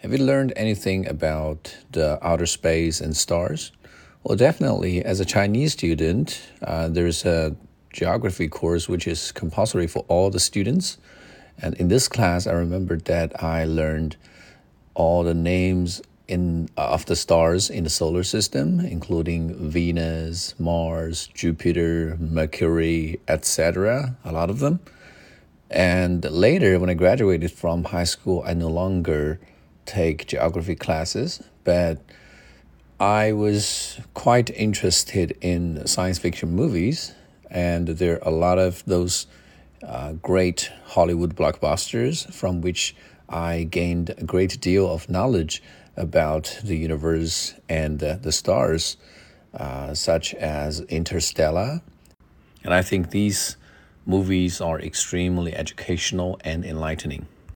Have you learned anything about the outer space and stars? Well, definitely. As a Chinese student, uh, there's a geography course which is compulsory for all the students. And in this class, I remember that I learned all the names in uh, of the stars in the solar system, including Venus, Mars, Jupiter, Mercury, etc. A lot of them. And later, when I graduated from high school, I no longer take geography classes, but I was quite interested in science fiction movies, and there are a lot of those uh, great Hollywood blockbusters from which I gained a great deal of knowledge about the universe and uh, the stars, uh, such as Interstellar. And I think these movies are extremely educational and enlightening.